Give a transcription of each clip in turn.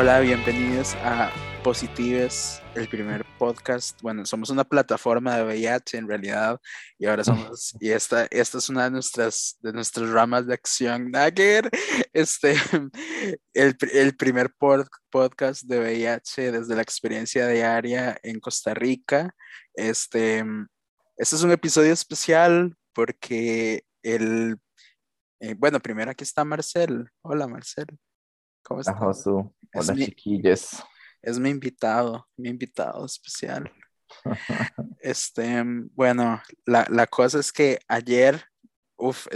Hola, bienvenidos a Positives, el primer podcast. Bueno, somos una plataforma de VIH en realidad y ahora somos, y esta, esta es una de nuestras, de nuestras ramas de acción. Nagger, este, el, el primer podcast de VIH desde la experiencia diaria en Costa Rica. Este, este es un episodio especial porque el, eh, bueno, primero aquí está Marcel. Hola, Marcel. ¿Cómo estás? Hola, Hola chiquillos. Es mi invitado, mi invitado especial. este, bueno, la, la, cosa es que ayer, uff,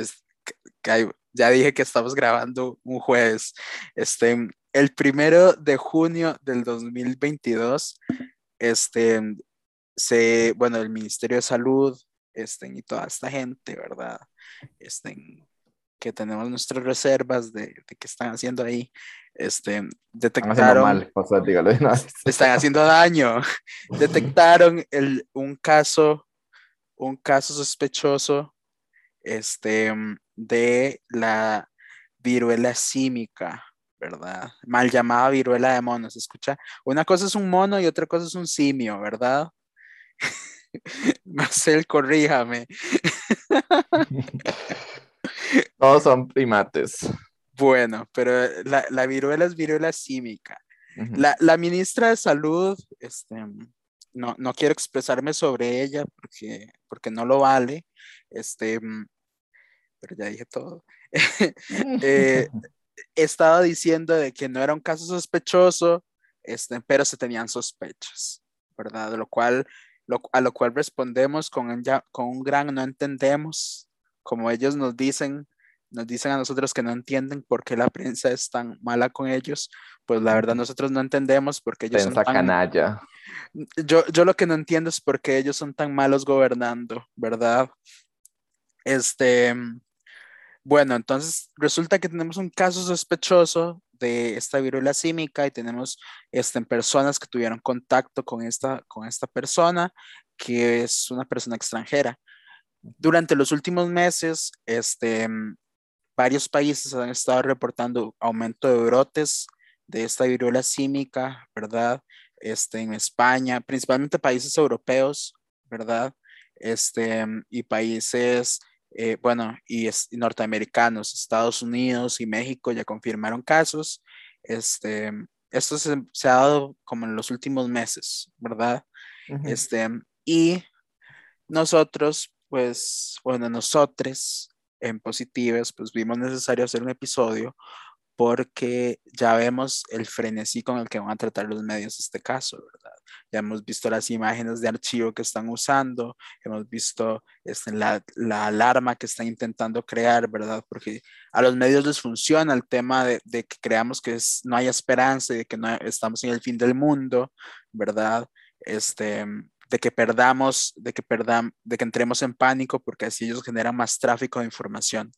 ya dije que estamos grabando un jueves. Este, el primero de junio del 2022, este, se, bueno, el Ministerio de Salud, este, y toda esta gente, ¿verdad? Este, que tenemos nuestras reservas de, de qué están haciendo ahí, este, detectaron... Mal, Están haciendo daño. detectaron el, un caso, un caso sospechoso este, de la viruela símica, ¿verdad? Mal llamada viruela de monos, escucha? Una cosa es un mono y otra cosa es un simio, ¿verdad? Marcel, corríjame. Todos son primates. Bueno, pero la, la viruela es viruela símica. la, la, ministra de Salud, este, no, no, quiero expresarme sobre ella porque, porque no lo vale, este, pero ya dije todo. eh, estaba diciendo de que no era un caso sospechoso, este, pero se tenían sospechas, ¿verdad? Lo cual, lo, a lo cual respondemos con, ya, con un gran no entendemos, como ellos nos dicen, nos dicen a nosotros que no entienden por qué la prensa es tan mala con ellos, pues la verdad nosotros no entendemos por qué ellos son tan... canalla. Yo, yo lo que no entiendo es por qué ellos son tan malos gobernando, ¿verdad? Este, bueno, entonces resulta que tenemos un caso sospechoso de esta viruela símica y tenemos este, personas que tuvieron contacto con esta, con esta persona, que es una persona extranjera. Durante los últimos meses, este, varios países han estado reportando aumento de brotes de esta viruela símica, ¿verdad? Este, en España, principalmente países europeos, ¿verdad? Este, y países, eh, bueno, y, norteamericanos, Estados Unidos y México ya confirmaron casos. Este, esto se, ha dado como en los últimos meses, ¿verdad? Este, y nosotros, pues, bueno, nosotros en Positivas, pues vimos necesario hacer un episodio porque ya vemos el frenesí con el que van a tratar los medios este caso, ¿verdad? Ya hemos visto las imágenes de archivo que están usando, hemos visto este, la, la, alarma que están intentando crear, ¿verdad? Porque a los medios les funciona el tema de, de que creamos que es, no hay esperanza y de que no estamos en el fin del mundo, ¿verdad? Este, de que perdamos, de que perdamos, de que entremos en pánico porque así ellos generan más tráfico de información.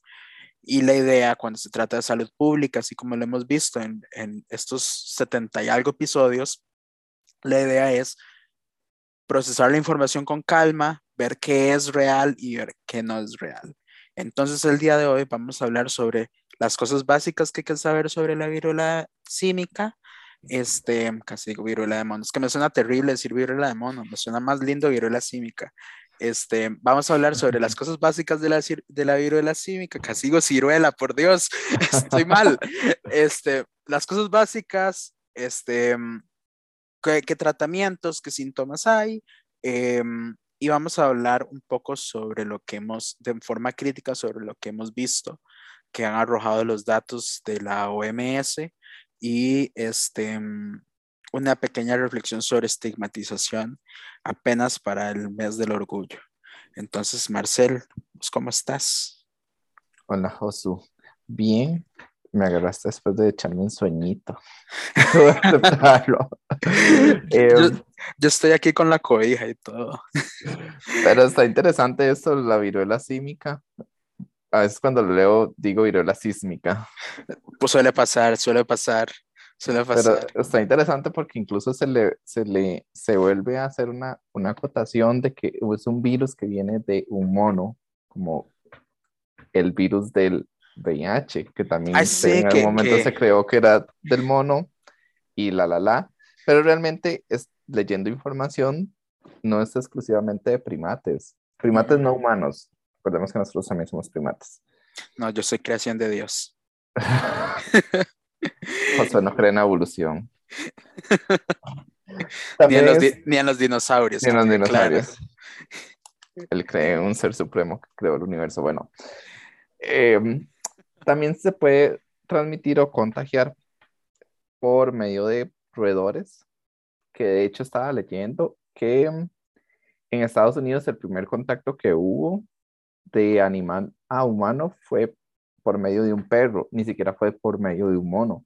Y la idea cuando se trata de salud pública, así como lo hemos visto en, en estos 70 y algo episodios, la idea es procesar la información con calma, ver qué es real y ver qué no es real. Entonces el día de hoy vamos a hablar sobre las cosas básicas que hay que saber sobre la viruela símica, este, casi digo viruela de mono, es que me suena terrible decir viruela de mono, me suena más lindo viruela símica. Este, vamos a hablar sobre las cosas básicas de la, de la viruela símica, casi digo ciruela, por Dios, estoy mal. Este, las cosas básicas, este, qué, qué tratamientos, qué síntomas hay, eh, y vamos a hablar un poco sobre lo que hemos, de forma crítica, sobre lo que hemos visto que han arrojado los datos de la OMS y este, una pequeña reflexión sobre estigmatización apenas para el mes del orgullo. Entonces, Marcel, pues, ¿cómo estás? Hola, Josu. Bien, me agarraste después de echarme un sueñito. Em, yo, estoy aquí con la cobija y todo. Pero está interesante esto, la viruela símica a veces cuando lo leo digo viruela sísmica. Pues suele pasar, suele pasar, suele pasar. Pero está interesante porque incluso se le, se le se vuelve a hacer una, una acotación de que es un virus que viene de un mono, como el virus del VIH, que también en algún momento se creó que era del mono, y la, la, la, pero realmente es leyendo información, no es exclusivamente de primates, primates no humanos, recordemos que nosotros también somos primates. No, yo soy creación de Dios. José no cree en evolución. ni, en los ni, en los dinosaurios. Ni en los dinosaurios. Él cree en un ser supremo que creó el universo. Bueno, em, también se puede transmitir o contagiar por medio de roedores, que de hecho estaba leyendo que em, en Estados Unidos el primer contacto que hubo de animal a humano fue por medio de un perro, ni siquiera fue por medio de un mono.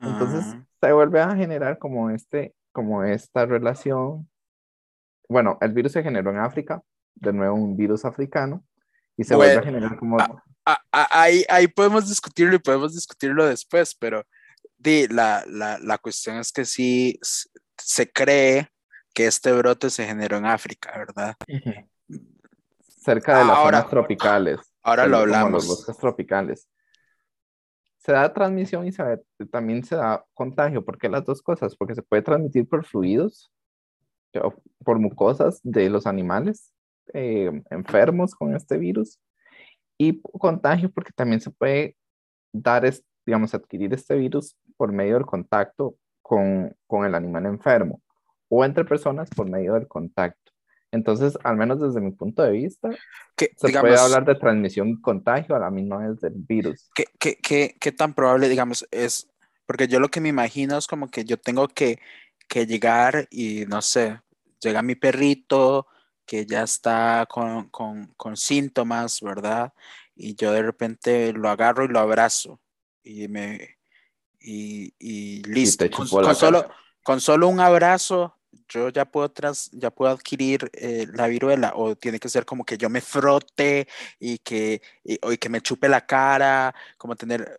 Entonces ah. se vuelve a generar como, este, como esta relación. Bueno, el virus se generó en África, de nuevo un virus africano, y se vuelve a generar como... ahí, ahí podemos discutirlo y podemos discutirlo después, pero la, la, la cuestión es que sí se cree que este brote se generó en África, ¿verdad? Cerca de las zonas tropicales. Ahora lo hablamos. Los bosques tropicales. Se da transmisión y se también se da contagio. ¿Por qué las dos cosas? Porque se puede transmitir por fluidos, por mucosas de los animales eh, enfermos con este virus. Y contagio porque también se puede dar, digamos, adquirir este virus por medio del contacto con, con el animal enfermo o entre personas por medio del contacto. Entonces, al menos desde mi punto de vista, se puede hablar de transmisión y contagio a la misma vez del virus. ¿qué, qué, qué, qué tan probable, digamos, es? Porque yo lo que me imagino es como que yo tengo que, que llegar y, no sé, llega mi perrito que ya está con, con, con síntomas, ¿verdad? Y yo de repente lo agarro y lo abrazo y me... Y, y listo. con, solo, con solo un abrazo yo ya puedo, tras, ya puedo adquirir eh, la viruela o tiene que ser como que yo me frote y que, y, que me chupe la cara, como tener,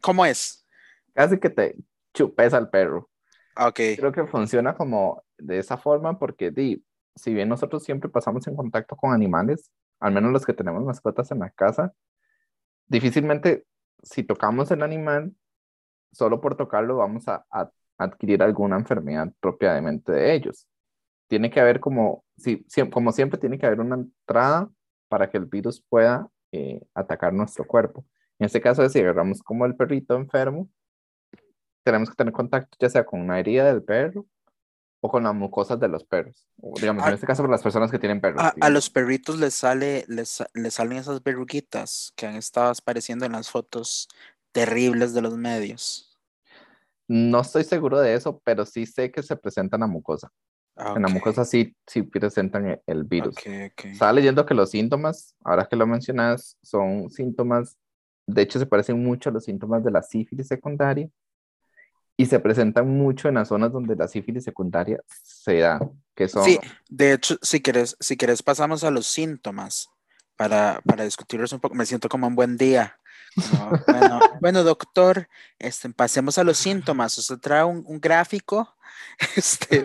cómo es? Casi que te chupes al perro. Ok. Creo que funciona como de esa forma porque di, si bien nosotros siempre pasamos en contacto con animales, al menos los que tenemos mascotas en la casa, difícilmente si tocamos el animal, solo por tocarlo vamos a adquirir alguna enfermedad propiamente de ellos. Tiene que haber como, si, como siempre, tiene que haber una entrada para que el virus pueda eh, atacar nuestro cuerpo. En este caso, si agarramos como el perrito enfermo, tenemos que tener contacto ya sea con una herida del perro o con las mucosas de los perros. digamos, en este caso, para las personas que tienen perros. A, los perritos les, sale, les, les, salen esas verruguitas que han estado apareciendo en las fotos terribles de los medios. No estoy seguro de eso, pero sí sé que se presentan a mucosa. En la mucosa sí, sí presentan e, el virus. Estaba leyendo que los síntomas, ahora que lo mencionas, son síntomas, de hecho se parecen mucho a los síntomas de la sífilis secundaria y se presentan mucho en las zonas donde la sífilis secundaria se da, que son... Sí, de hecho, si quieres, si quieres pasamos a los síntomas para, para discutirlos un poco. Me siento como un buen día. bueno, doctor, este, pasemos a los síntomas. Usted trae un, gráfico. Este,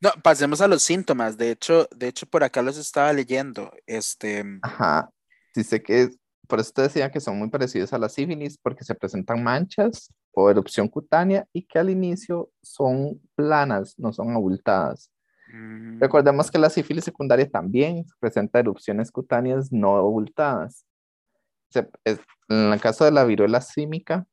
no, pasemos a los síntomas. De hecho, de hecho, por acá los estaba leyendo. Este. Ajá. Dice que por eso te decía que son muy parecidos a la sífilis porque se presentan manchas o erupción cutánea y que al inicio son planas, no son abultadas. Mm. Recordemos que la sífilis secundaria también presenta erupciones cutáneas no abultadas en el caso de la viruela símica,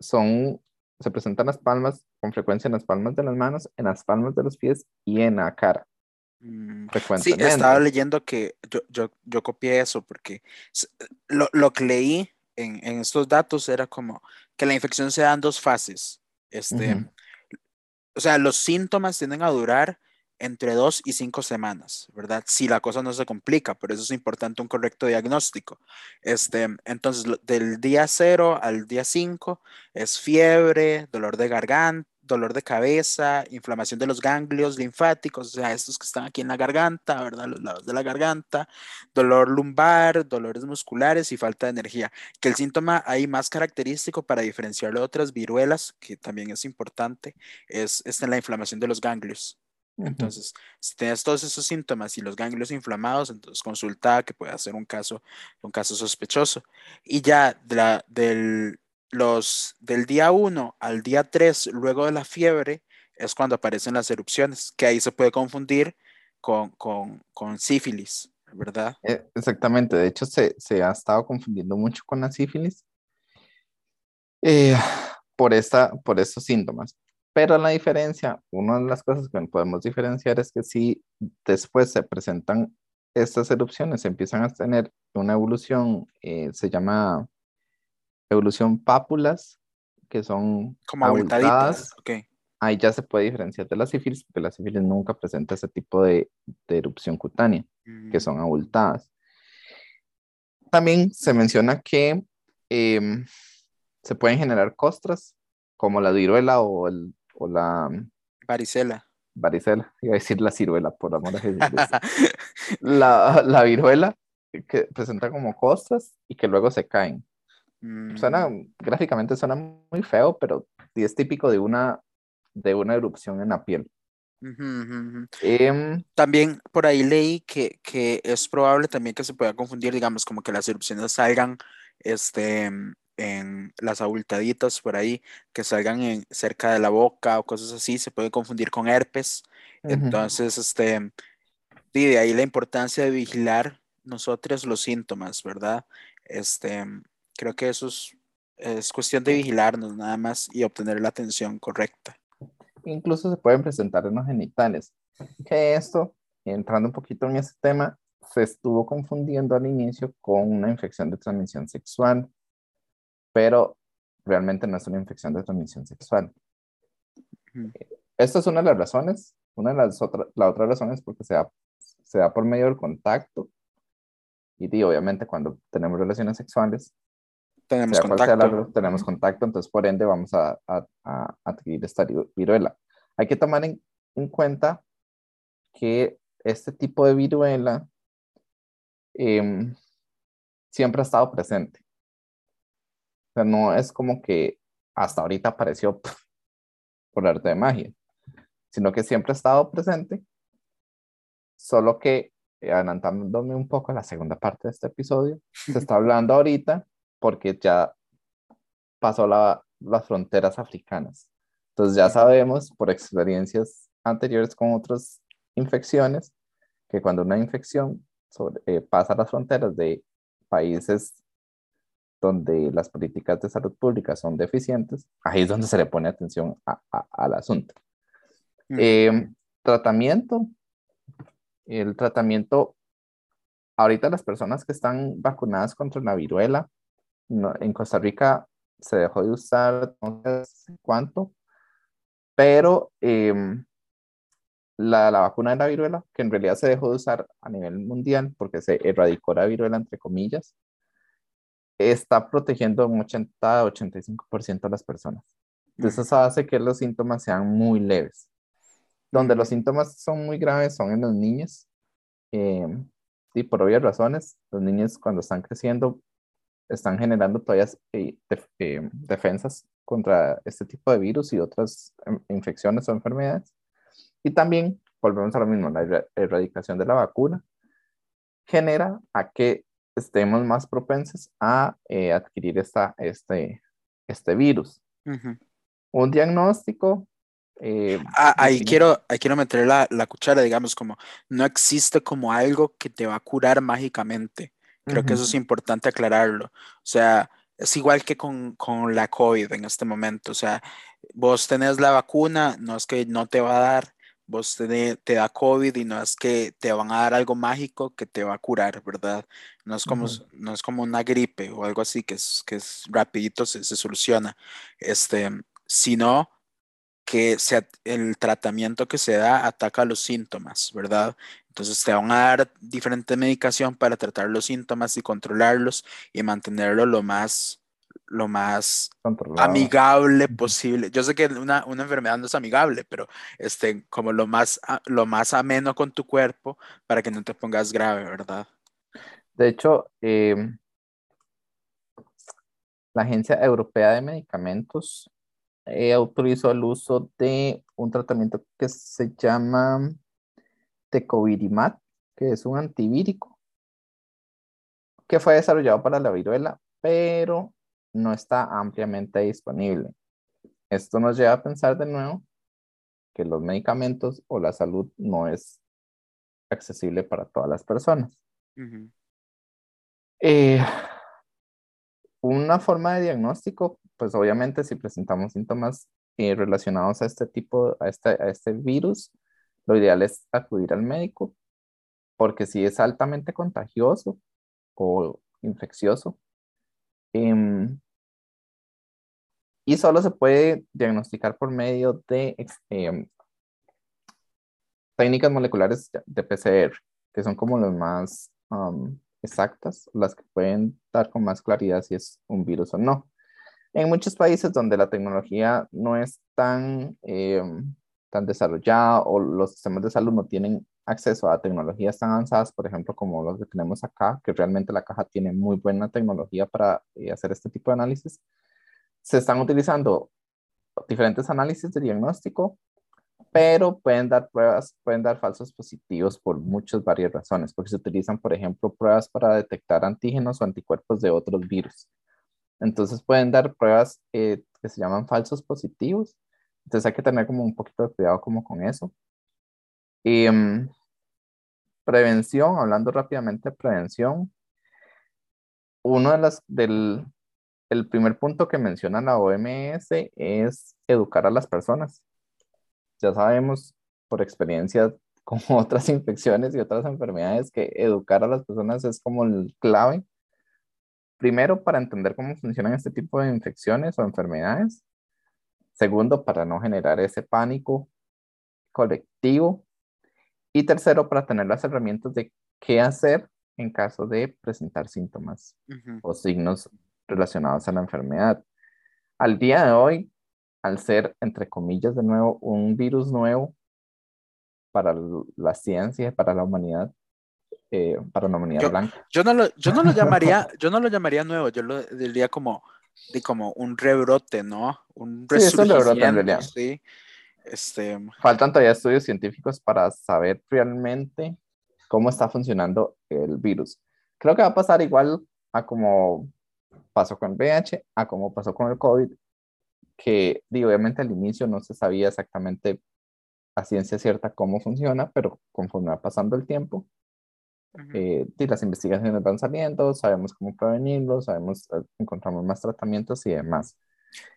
son, se presentan las palmas con frecuencia en las palmas de las manos, en las palmas de los pies y en la cara. Mm, sí, estaba leyendo que yo, yo, yo copié eso porque lo, lo que leí en, en, estos datos era como que la infección se da en dos fases. Este, O sea, los síntomas tienden a durar entre dos y cinco semanas, ¿verdad? Si la cosa no se complica, por eso es importante un correcto diagnóstico. Este, entonces, del día cero al día cinco es fiebre, dolor de garganta, dolor de cabeza, inflamación de los ganglios linfáticos, o sea, estos que están aquí en la garganta, ¿verdad? Los lados de la garganta, dolor lumbar, dolores musculares y falta de energía. Que el síntoma ahí más característico para diferenciarlo de otras viruelas, que también es importante, es, es la inflamación de los ganglios. Entonces, si tienes todos esos síntomas y los ganglios inflamados, entonces consulta que puede ser un caso, un caso sospechoso. Y ya de la, del, los del día 1 al día 3, luego de la fiebre, es cuando aparecen las erupciones, que ahí se puede confundir con, con, con sífilis, ¿verdad? Eh, exactamente, de hecho se, se, ha estado confundiendo mucho con la sífilis eh, por, esta, por estos síntomas. Pero la diferencia, una de las cosas que podemos diferenciar es que si después se presentan estas erupciones, empiezan a tener una evolución, eh, se llama evolución pápulas, que son como abultadas. Okay. Ahí ya se puede diferenciar de la sífilis, porque la sífilis nunca presenta ese tipo de, de erupción cutánea, que mm. son abultadas. También se menciona que em, se pueden generar costras, como la viruela o, el, o la... Varicela. Varicela, iba a decir la ciruela, por amor a Jesús. la, la viruela, que presenta como costras y que luego se caen. Suena, mm. gráficamente suena muy feo, pero es típico de una, de una erupción en la piel. Em, también por ahí leí que, que, es probable también que se pueda confundir, digamos, como que las erupciones salgan este, en las abultaditas por ahí, que salgan en, cerca de la boca o cosas así, se puede confundir con herpes. Entonces, este, y de ahí la importancia de vigilar nosotros los síntomas, ¿verdad? Este, creo que eso es, es cuestión de vigilarnos nada más y obtener la atención correcta. Incluso se pueden presentar en los genitales. Que esto, entrando un poquito en ese tema, se estuvo confundiendo al inicio con una infección de transmisión sexual, pero realmente no es una infección de transmisión sexual. Esta es una de las razones. Una de las otras, la otra razón es porque se da, se da por medio del contacto. Y, obviamente cuando tenemos relaciones sexuales, tenemos contacto. tenemos contacto, entonces por ende vamos a, adquirir esta viruela. Hay que tomar en, cuenta que este tipo de viruela em, siempre ha estado presente. Sea, no es como que hasta ahorita apareció por arte de magia, sino que siempre ha estado presente, solo que eh, adelantándome un poco a la segunda parte de este episodio, se está hablando ahorita porque ya pasó las fronteras africanas. Entonces ya sabemos por experiencias anteriores con otras infecciones que cuando una infección eh, pasa las fronteras de países donde las políticas de salud pública son deficientes, ahí es donde se le pone atención al asunto. Em, tratamiento. El tratamiento, ahorita las personas que están vacunadas contra la viruela en Costa Rica se dejó de usar, no sé cuánto, pero em, la, la, vacuna de la viruela, que en realidad se dejó de usar a nivel mundial porque se erradicó la viruela, entre comillas, está protegiendo un 80-85% a las personas. Entonces eso hace que los síntomas sean muy leves. Donde los síntomas son muy graves son en los niños. Eh, y por obvias razones, los niños cuando están creciendo están generando todavía eh, eh, defensas contra este tipo de virus y otras em, infecciones o enfermedades. Y también, volvemos a lo mismo, la erradicación de la vacuna genera a que estemos más propensos a eh, adquirir esta, este, este virus. Un diagnóstico. ah, ahí, quiero, ahí quiero meter la, la, cuchara, digamos, como no existe como algo que te va a curar mágicamente. Creo que eso es importante aclararlo. O sea, es igual que con, con, la COVID en este momento. O sea, vos tenés la vacuna, no es que no te va a dar, vos te da COVID y no es que te van a dar algo mágico que te va a curar, ¿verdad? No es como, no es como una gripe o algo así que es, que es rapidito, se, se soluciona. Este, sino que se, el tratamiento que se da ataca los síntomas, ¿verdad? Entonces te van a dar diferente medicación para tratar los síntomas y controlarlos y mantenerlo lo más, lo más amigable posible. Yo sé que una, una, enfermedad no es amigable, pero este, como lo más, lo más ameno con tu cuerpo para que no te pongas grave, ¿verdad? De hecho, em, la Agencia Europea de Medicamentos eh, autorizó el uso de un tratamiento que se llama tecovirimat, que es un antivírico, que fue desarrollado para la viruela, pero no está ampliamente disponible. Esto nos lleva a pensar de nuevo que los medicamentos o la salud no es accesible para todas las personas. Eh, una forma de diagnóstico, pues obviamente si presentamos síntomas eh, relacionados a este tipo, a este, a este virus, lo ideal es acudir al médico, porque si es altamente contagioso o infeccioso, em, y solo se puede diagnosticar por medio de em, técnicas moleculares de PCR, que son como las más exactas, las que pueden dar con más claridad si es un virus o no. En muchos países donde la tecnología no es tan, em, tan desarrollada o los sistemas de salud no tienen acceso a tecnologías tan avanzadas, por ejemplo, como los que tenemos acá, que realmente la caja tiene muy buena tecnología para eh, hacer este tipo de análisis, se están utilizando diferentes análisis de diagnóstico pero pueden dar pruebas, pueden dar falsos positivos por muchas varias razones, porque se utilizan, por ejemplo, pruebas para detectar antígenos o anticuerpos de otros virus. Entonces pueden dar pruebas eh, que se llaman falsos positivos. Entonces hay que tener como un poquito de cuidado como con eso. Y mm, prevención, hablando rápidamente de prevención, uno de las del el primer punto que menciona la OMS es educar a las personas ya sabemos por experiencia con otras infecciones y otras enfermedades que educar a las personas es como el clave. Primero, para entender cómo funcionan este tipo de infecciones o enfermedades. Segundo, para no generar ese pánico colectivo. Y tercero, para tener las herramientas de qué hacer en caso de presentar síntomas o signos relacionados a la enfermedad. Al día de hoy, al ser, entre comillas, de nuevo, un virus nuevo para la ciencia, para la humanidad, eh, para la humanidad blanca. Yo no lo, yo no lo llamaría, yo no lo llamaría nuevo, yo lo diría como, de como un rebrote, ¿no? Un sí, es un rebrote en realidad. Sí. Este... Faltan todavía estudios científicos para saber realmente cómo está funcionando el virus. Creo que va a pasar igual a como pasó con el VIH, a como pasó con el COVID, que obviamente al inicio no se sabía exactamente a ciencia cierta cómo funciona, pero conforme va pasando el tiempo, eh, las investigaciones van saliendo, sabemos cómo prevenirlo, sabemos, eh, encontramos más tratamientos y demás.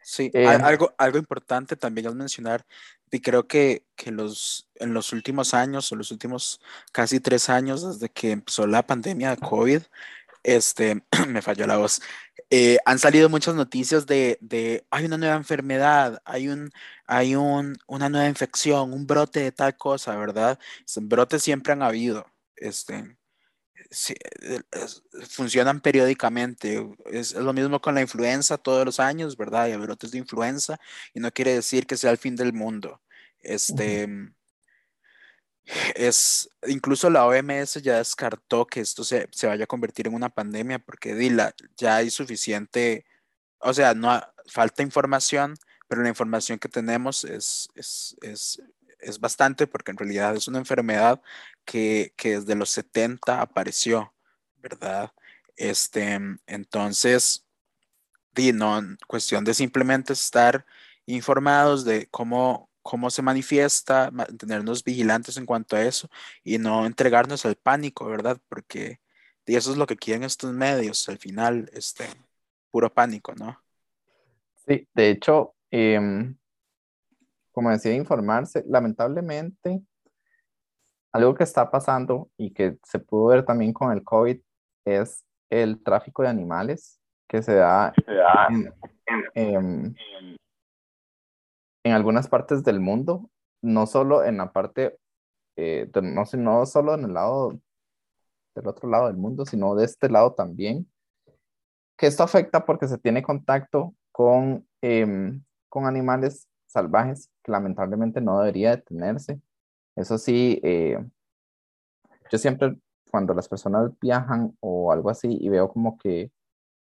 Sí, eh, algo, algo importante también es mencionar, y creo que, que los, en los últimos años, o los últimos casi tres años, desde que empezó la pandemia de COVID, este, me falló la voz, eh, han salido muchas noticias de, de, hay una nueva enfermedad, hay, un, hay un, una nueva infección, un brote de tal cosa, ¿verdad? Brotes siempre han habido, este, funcionan periódicamente. Es, lo mismo con la influenza todos los años, ¿verdad? Hay brotes de influenza y no quiere decir que sea el fin del mundo. Este, es, incluso la OMS ya descartó que esto se, vaya a convertir en una pandemia porque dila, ya hay suficiente, o sea, no falta información, pero la información que tenemos es, es, bastante porque en realidad es una enfermedad que, desde los 70 apareció, ¿verdad? Este, entonces, di, no, cuestión de simplemente estar informados de cómo, cómo se manifiesta, mantenernos vigilantes en cuanto a eso y no entregarnos al pánico, ¿verdad? Porque y eso es lo que quieren estos medios, al final, este, puro pánico, ¿no? Sí, de hecho, em, como decía, informarse, lamentablemente, algo que está pasando y que se pudo ver también con el COVID es el tráfico de animales que se da, en, en algunas partes del mundo, no solo en la parte, eh, no, no solo en el lado del otro lado del mundo, sino de este lado también, que esto afecta porque se tiene contacto con, em, con animales salvajes que lamentablemente no debería detenerse. Eso sí, eh, yo siempre cuando las personas viajan o algo así y veo como que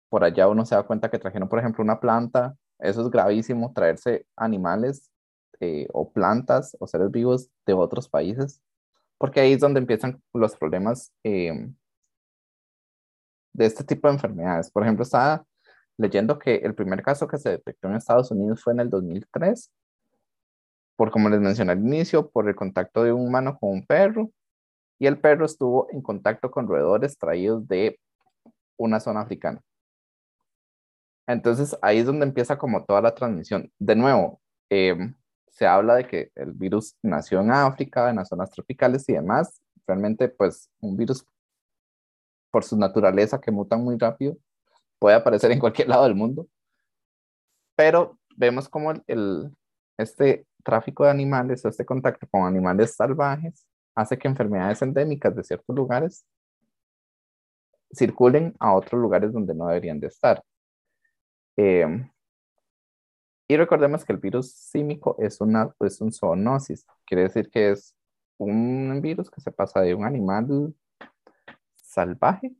por allá uno se da cuenta que trajeron, por ejemplo, una planta eso es gravísimo, traerse animales eh, o plantas o seres vivos de otros países, porque ahí es donde empiezan los problemas eh, de este tipo de enfermedades. Por ejemplo, está leyendo que el primer caso que se detectó en Estados Unidos fue en el 2003, por como les mencioné al inicio, por el contacto de un humano con un perro, y el perro estuvo en contacto con roedores traídos de una zona africana. Entonces ahí es donde empieza como toda la transmisión. De nuevo, em, se habla de que el virus nació en África, en las zonas tropicales y demás. Realmente, pues un virus, por su naturaleza que mutan muy rápido, puede aparecer en cualquier lado del mundo. Pero vemos como el, este tráfico de animales, este contacto con animales salvajes, hace que enfermedades endémicas de ciertos lugares circulen a otros lugares donde no deberían de estar. Em, y recordemos que el virus símico es, una, es un zoonosis, quiere decir que es un virus que se pasa de un animal salvaje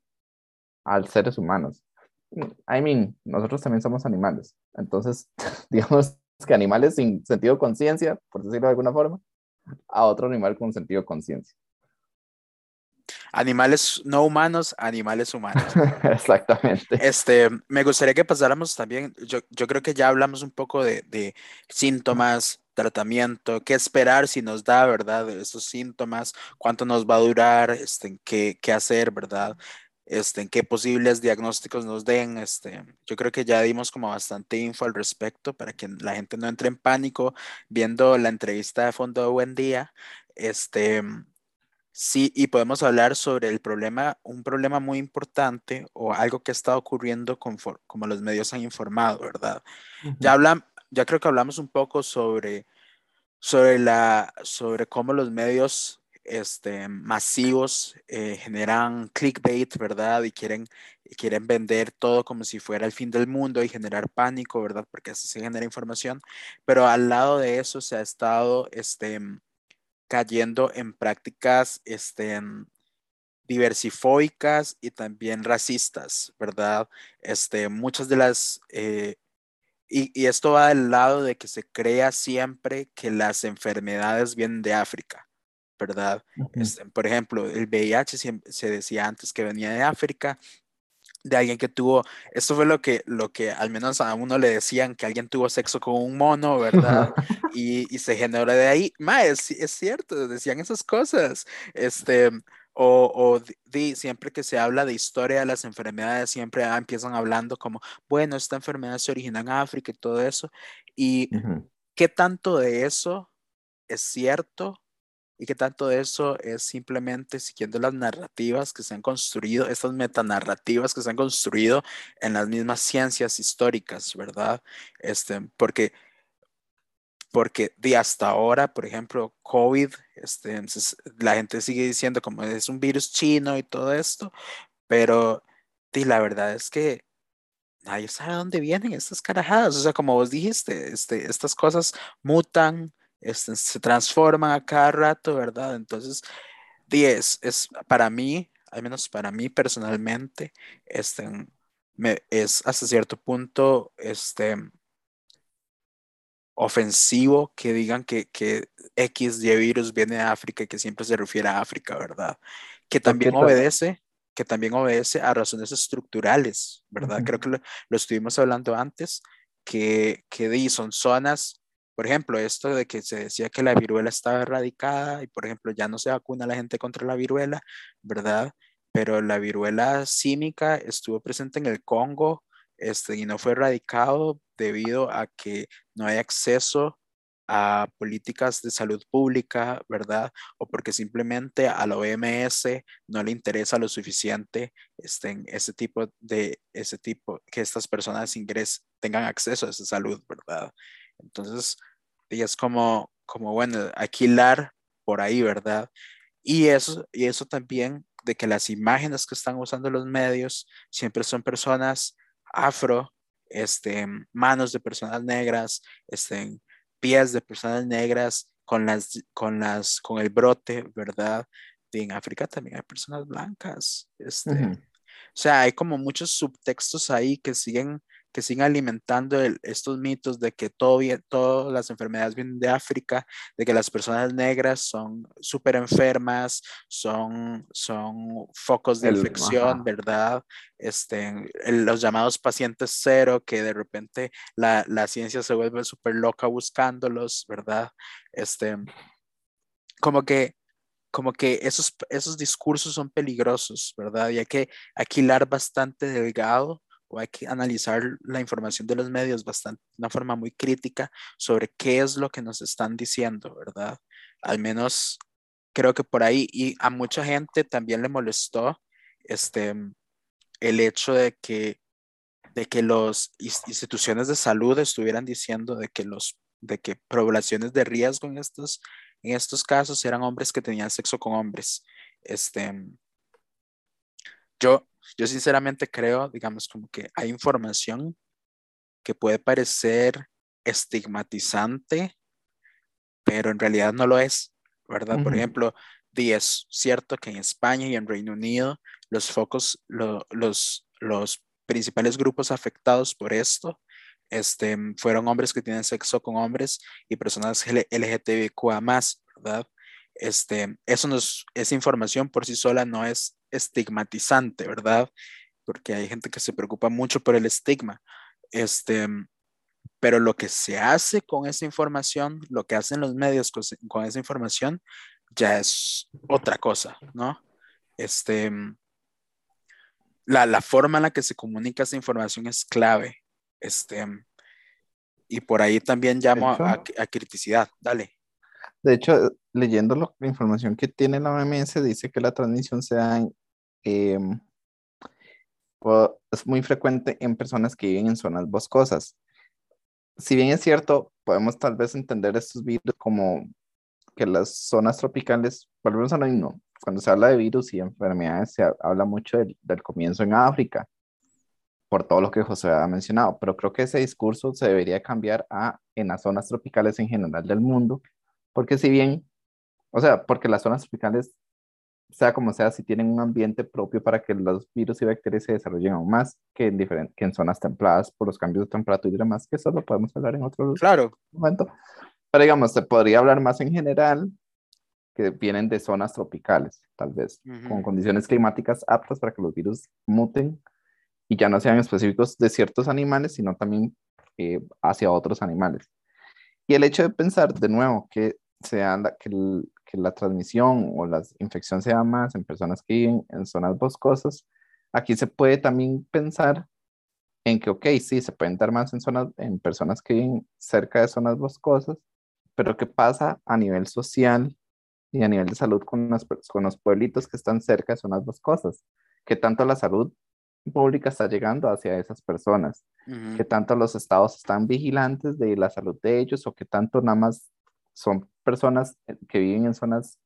al seres humanos. I mean, nosotros también somos animales, entonces, digamos que animales sin sentido de conciencia, por decirlo de alguna forma, a otro animal con sentido de conciencia. Animales no humanos, animales humanos. Exactamente. Este, me gustaría que pasáramos también, yo, yo creo que ya hablamos un poco de, de, síntomas, tratamiento, qué esperar si nos da, ¿verdad? Esos síntomas, cuánto nos va a durar, este, qué, qué hacer, ¿verdad? Este, en qué posibles diagnósticos nos den. Este, yo creo que ya dimos como bastante info al respecto para que la gente no entre en pánico viendo la entrevista de fondo de Buen Día. Este, Sí, y podemos hablar sobre el problema, un problema muy importante o algo que está ocurriendo como los medios han informado, ¿verdad? Ya hablan, ya creo que hablamos un poco sobre, sobre, la, sobre cómo los medios este, masivos eh, generan clickbait, ¿verdad? Y quieren, quieren vender todo como si fuera el fin del mundo y generar pánico, ¿verdad? Porque así se genera información. Pero al lado de eso se ha estado, este, cayendo en prácticas este, diversifóicas y también racistas, ¿verdad? Este, muchas de las... Eh, y, esto va del lado de que se crea siempre que las enfermedades vienen de África, ¿verdad? Este, por ejemplo, el VIH se decía antes que venía de África de alguien que tuvo, esto fue lo que, lo que al menos a uno le decían, que alguien tuvo sexo con un mono, ¿verdad? y, y, se generó de ahí, ma, es, es, cierto, decían esas cosas, este, o, o siempre que se habla de historia de las enfermedades, siempre ah, empiezan hablando como, bueno, esta enfermedad se origina en África y todo eso, y qué tanto de eso es cierto y que tanto de eso es simplemente siguiendo las narrativas que se han construido, estas metanarrativas que se han construido en las mismas ciencias históricas, ¿verdad? Este, porque, porque de hasta ahora, por ejemplo, COVID, este, la gente sigue diciendo como es un virus chino y todo esto, pero y la verdad es que nadie sabe dónde vienen estas carajadas, o sea, como vos dijiste, este, estas cosas mutan, este, se transforman a cada rato, ¿verdad? Entonces, 10 es para mí, al menos para mí personalmente, este, me, es hasta cierto punto este, ofensivo que digan que, que X de virus viene de África y que siempre se refiere a África, ¿verdad? Que también obedece que también obedece a razones estructurales, ¿verdad? Creo que lo, estuvimos hablando antes, que, que son zonas por ejemplo, esto de que se decía que la viruela estaba erradicada y, por ejemplo, ya no se vacuna la gente contra la viruela, ¿verdad? Pero la viruela símica estuvo presente en el Congo este, y no fue erradicado debido a que no hay acceso a políticas de salud pública, ¿verdad? O porque simplemente a la OMS no le interesa lo suficiente este, ese tipo de, ese tipo, que estas personas ingres, tengan acceso a esa salud, ¿verdad? Entonces, y es como, como bueno, alquilar por ahí, ¿verdad? Y eso, y eso también de que las imágenes que están usando los medios siempre son personas afro, este, manos de personas negras, este, pies de personas negras con las, con las, con el brote, ¿verdad? Y en África también hay personas blancas, este, o sea, hay como muchos subtextos ahí que siguen que siguen alimentando estos mitos de que todo todas las enfermedades vienen de África, de que las personas negras son súper enfermas, son, son focos de infección, ¿verdad? Este, los llamados pacientes cero, que de repente la, la ciencia se vuelve súper loca buscándolos, ¿verdad? Este, como que como que esos, esos discursos son peligrosos, ¿verdad? Y hay que aquilar bastante delgado o hay que analizar la información de los medios bastante, de una forma muy crítica sobre qué es lo que nos están diciendo, ¿verdad? Al menos creo que por ahí, y a mucha gente también le molestó este, el hecho de que, de que las instituciones de salud estuvieran diciendo de que, los, de que poblaciones de riesgo en estos en estos casos eran hombres que tenían sexo con hombres. Este, yo, yo sinceramente creo, digamos, como que hay información que puede parecer estigmatizante, pero en realidad no lo es, ¿verdad? Por ejemplo, es cierto que en España y en Reino Unido los focos, los, los principales grupos afectados por esto este, fueron hombres que tienen sexo con hombres y personas LGTBQA más, ¿verdad? Este, eso nos, esa información por sí sola no es estigmatizante, ¿verdad? Porque hay gente que se preocupa mucho por el estigma. Este, pero lo que se hace con esa información, lo que hacen los medios con, con esa información, ya es otra cosa, ¿no? Este, la, la forma en la que se comunica esa información es clave este, y por ahí también llamo a, criticidad. Dale. De hecho, leyendo la información que tiene la OMS, dice que la transmisión se da em, es muy frecuente en personas que viven en zonas boscosas. Si bien es cierto, podemos tal vez entender estos virus como que las zonas tropicales, volvemos a lo mismo, cuando se habla de virus y enfermedades, se habla mucho del comienzo en África, por todo lo que José ha mencionado, pero creo que ese discurso se debería cambiar a en las zonas tropicales en general del mundo, porque si bien, o sea, porque las zonas tropicales, sea como sea, si tienen un ambiente propio para que los virus y bacterias se desarrollen aún más que en, que en zonas templadas por los cambios de temperatura y demás, que eso lo podemos hablar en otro claro. momento. Pero digamos, se podría hablar más en general que vienen de zonas tropicales, tal vez, con condiciones climáticas aptas para que los virus muten y ya no sean específicos de ciertos animales, sino también eh, hacia otros animales. Y el hecho de pensar de nuevo que, sea la, que, que, la transmisión o la infección sea más en personas que viven en zonas boscosas, aquí se puede también pensar en que, ok, sí, se pueden dar más en, zonas, en personas que viven cerca de zonas boscosas, pero ¿qué pasa a nivel social y a nivel de salud con, con los pueblitos que están cerca de zonas boscosas? ¿Qué tanto la salud pública está llegando hacia esas personas, que tanto los estados están vigilantes de la salud de ellos o que tanto nada más son personas que viven en zonas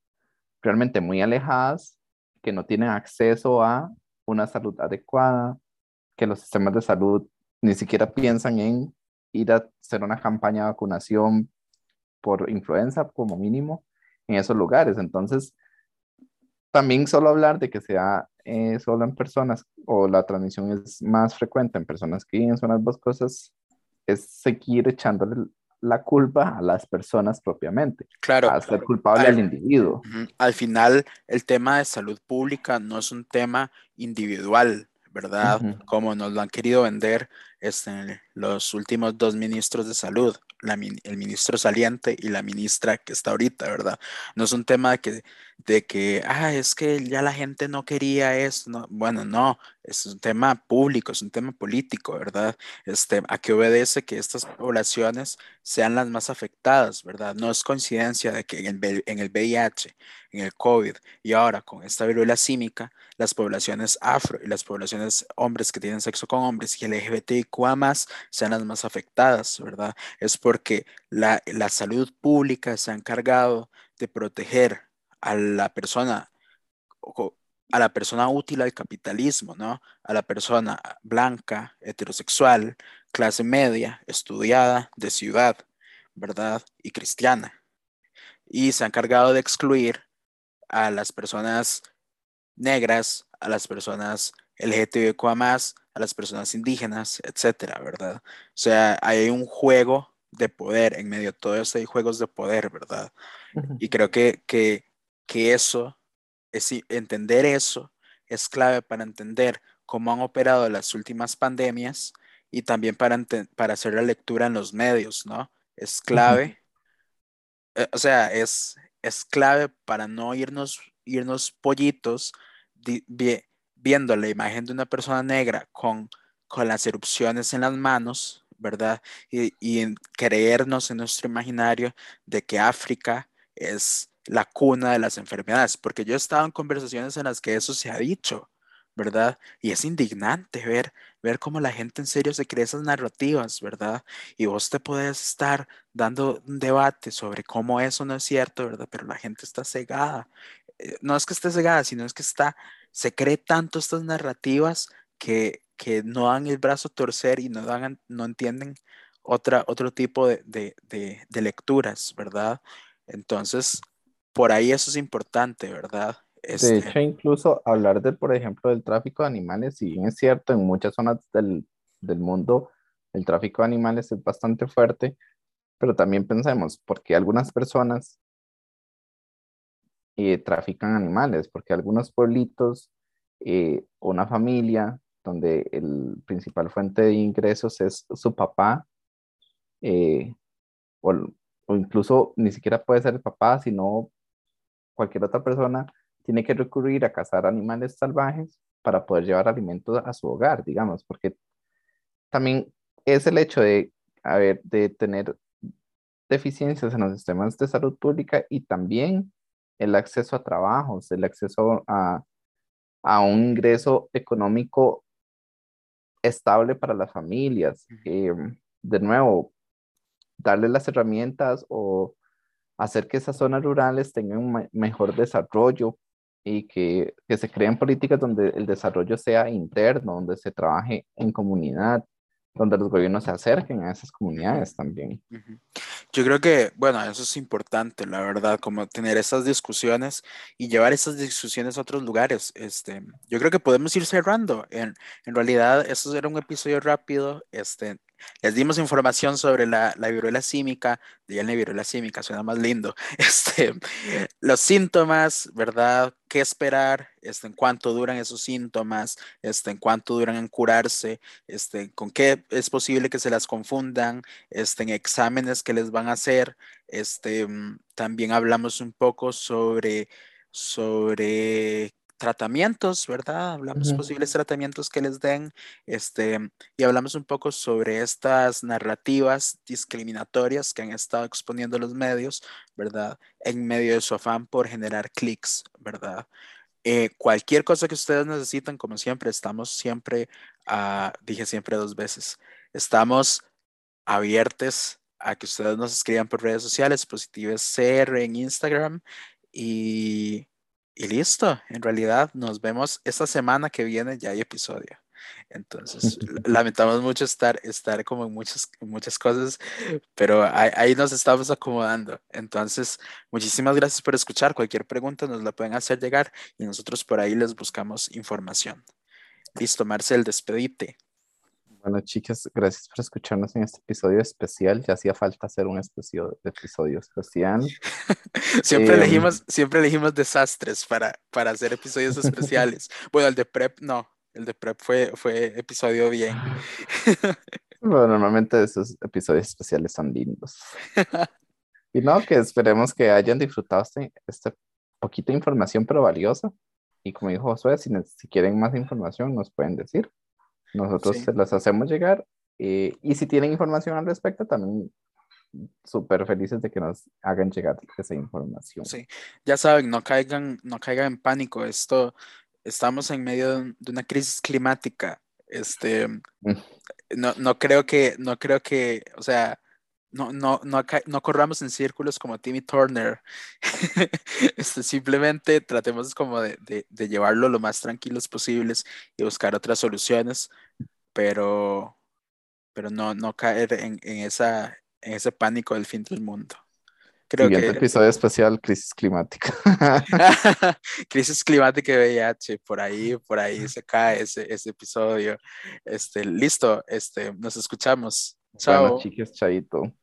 realmente muy alejadas, que no tienen acceso a una salud adecuada, que los sistemas de salud ni siquiera piensan en ir a hacer una campaña de vacunación por influenza como mínimo en esos lugares. Entonces, también solo hablar de que sea eh, solo en personas o la transmisión es más frecuente en personas que viven en zonas boscosas, es seguir echándole la culpa a las personas propiamente. Claro. A ser culpable al, individuo. Al final, el tema de salud pública no es un tema individual, ¿verdad? Como nos lo han querido vender este, los últimos dos ministros de salud, el ministro saliente y la ministra que está ahorita, ¿verdad? No es un tema de que, de que, ah, es que ya la gente no quería eso, no, bueno, no, es un tema público, es un tema político, ¿verdad? Este, a qué obedece que estas poblaciones sean las más afectadas, ¿verdad? No es coincidencia de que en el, en el VIH, en el COVID y ahora con esta viruela símica, las poblaciones afro y las poblaciones hombres que tienen sexo con hombres y LGBTIQA más sean las más afectadas, ¿verdad? Es porque la, la salud pública se ha encargado de proteger a la persona a la persona útil al capitalismo, ¿no? A la persona blanca, heterosexual, clase media, estudiada, de ciudad, ¿verdad? Y cristiana. Y se ha encargado de excluir a las personas negras, a las personas LGTBQA+, a las personas indígenas, etcétera, ¿verdad? O sea, hay un juego de poder en medio de todo esto, hay juegos de poder, ¿verdad? Y creo que, que, que eso, es, entender eso, es clave para entender cómo han operado las últimas pandemias y también para, para hacer la lectura en los medios, ¿no? Es clave, eh, o sea, es, es clave para no irnos, irnos pollitos viendo la imagen de una persona negra con, con las erupciones en las manos, ¿verdad? Y, creernos en nuestro imaginario de que África es la cuna de las enfermedades, porque yo he estado en conversaciones en las que eso se ha dicho, ¿verdad? Y es indignante ver, ver cómo la gente en serio se cree esas narrativas, ¿verdad? Y vos te puedes estar dando un debate sobre cómo eso no es cierto, ¿verdad? Pero la gente está cegada. Eh, no es que esté cegada, sino es que está, se cree tanto estas narrativas que, que no dan el brazo a torcer y no, dan, no entienden otra, otro tipo de, de, de lecturas, ¿verdad? Entonces, por ahí eso es importante, ¿verdad? De hecho, este incluso hablar de, por ejemplo, del tráfico de animales, si bien es cierto, en muchas zonas del, del mundo el tráfico de animales es bastante fuerte, pero también pensemos, porque algunas personas eh, trafican animales? Porque algunos pueblitos, eh, una familia donde el principal fuente de ingresos es su papá, eh, o, o incluso ni siquiera puede ser el papá, sino cualquier otra persona tiene que recurrir a cazar animales salvajes para poder llevar alimentos a su hogar, digamos, porque también es el hecho de, de tener deficiencias en los sistemas de salud pública y también el acceso a trabajos, el acceso a, a un ingreso económico estable para las familias. Em, de nuevo, darle las herramientas o hacer que esas zonas rurales tengan un mejor desarrollo y que, que, se creen políticas donde el desarrollo sea interno, donde se trabaje en comunidad, donde los gobiernos se acerquen a esas comunidades también. Yo creo que, bueno, eso es importante, la verdad, como tener esas discusiones y llevar esas discusiones a otros lugares. Este, yo creo que podemos ir cerrando. En, en realidad, eso era un episodio rápido. Este, les dimos información sobre la, la viruela símica, digan la viruela símica, suena más lindo. Este, los síntomas, ¿verdad? ¿Qué esperar? Este, ¿En cuánto duran esos síntomas? Este, ¿En cuánto duran en curarse? Este, ¿Con qué es posible que se las confundan? Este, en exámenes que les van a hacer. Este, mm, también hablamos un poco sobre, sobre tratamientos, ¿verdad? Hablamos posibles tratamientos que les den, este, y hablamos un poco sobre estas narrativas discriminatorias que han estado exponiendo los medios, ¿verdad? En medio de su afán por generar clics, ¿verdad? Eh, cualquier cosa que ustedes necesitan, como siempre, estamos siempre, uh, dije siempre dos veces, estamos abiertos a que ustedes nos escriban por redes sociales, Positives CR en Instagram y y listo, en realidad nos vemos esta semana que viene, ya hay episodio. Entonces, lamentamos mucho estar, estar como en muchas, muchas cosas, pero ahí, nos estamos acomodando. Entonces, muchísimas gracias por escuchar. Cualquier pregunta nos la pueden hacer llegar y nosotros por ahí les buscamos información. Listo, Marcel, despedite. Bueno, chicas, gracias por escucharnos en este episodio especial. Ya hacía falta hacer un episodio, episodio especial. siempre, em, elegimos, siempre elegimos desastres para, para hacer episodios especiales. bueno, el de Prep no. El de Prep fue, fue episodio bien. bueno, normalmente esos episodios especiales son lindos. y no, que esperemos que hayan disfrutado este, este poquito de información, pero valiosa. Y como dijo Josué, si, si quieren más información, nos pueden decir. Nosotros se las hacemos llegar eh, y si tienen información al respecto, también súper felices de que nos hagan llegar esa información. Sí, ya saben, no caigan, no caigan en pánico. Esto, estamos en medio de una crisis climática. Este, no, no creo que, no creo que, o sea, no, no, no, no corramos en círculos como Timmy Turner. este, simplemente tratemos como de, de, de, llevarlo lo más tranquilos posibles y buscar otras soluciones, pero, pero no, no caer en, en, esa, en ese pánico del fin del mundo. Creo Siguiente que episodio especial, crisis climática. crisis climática y VIH, por ahí, por ahí se cae ese, ese episodio. Este, listo, este, nos escuchamos. Chao. Bueno, chiques, chaito.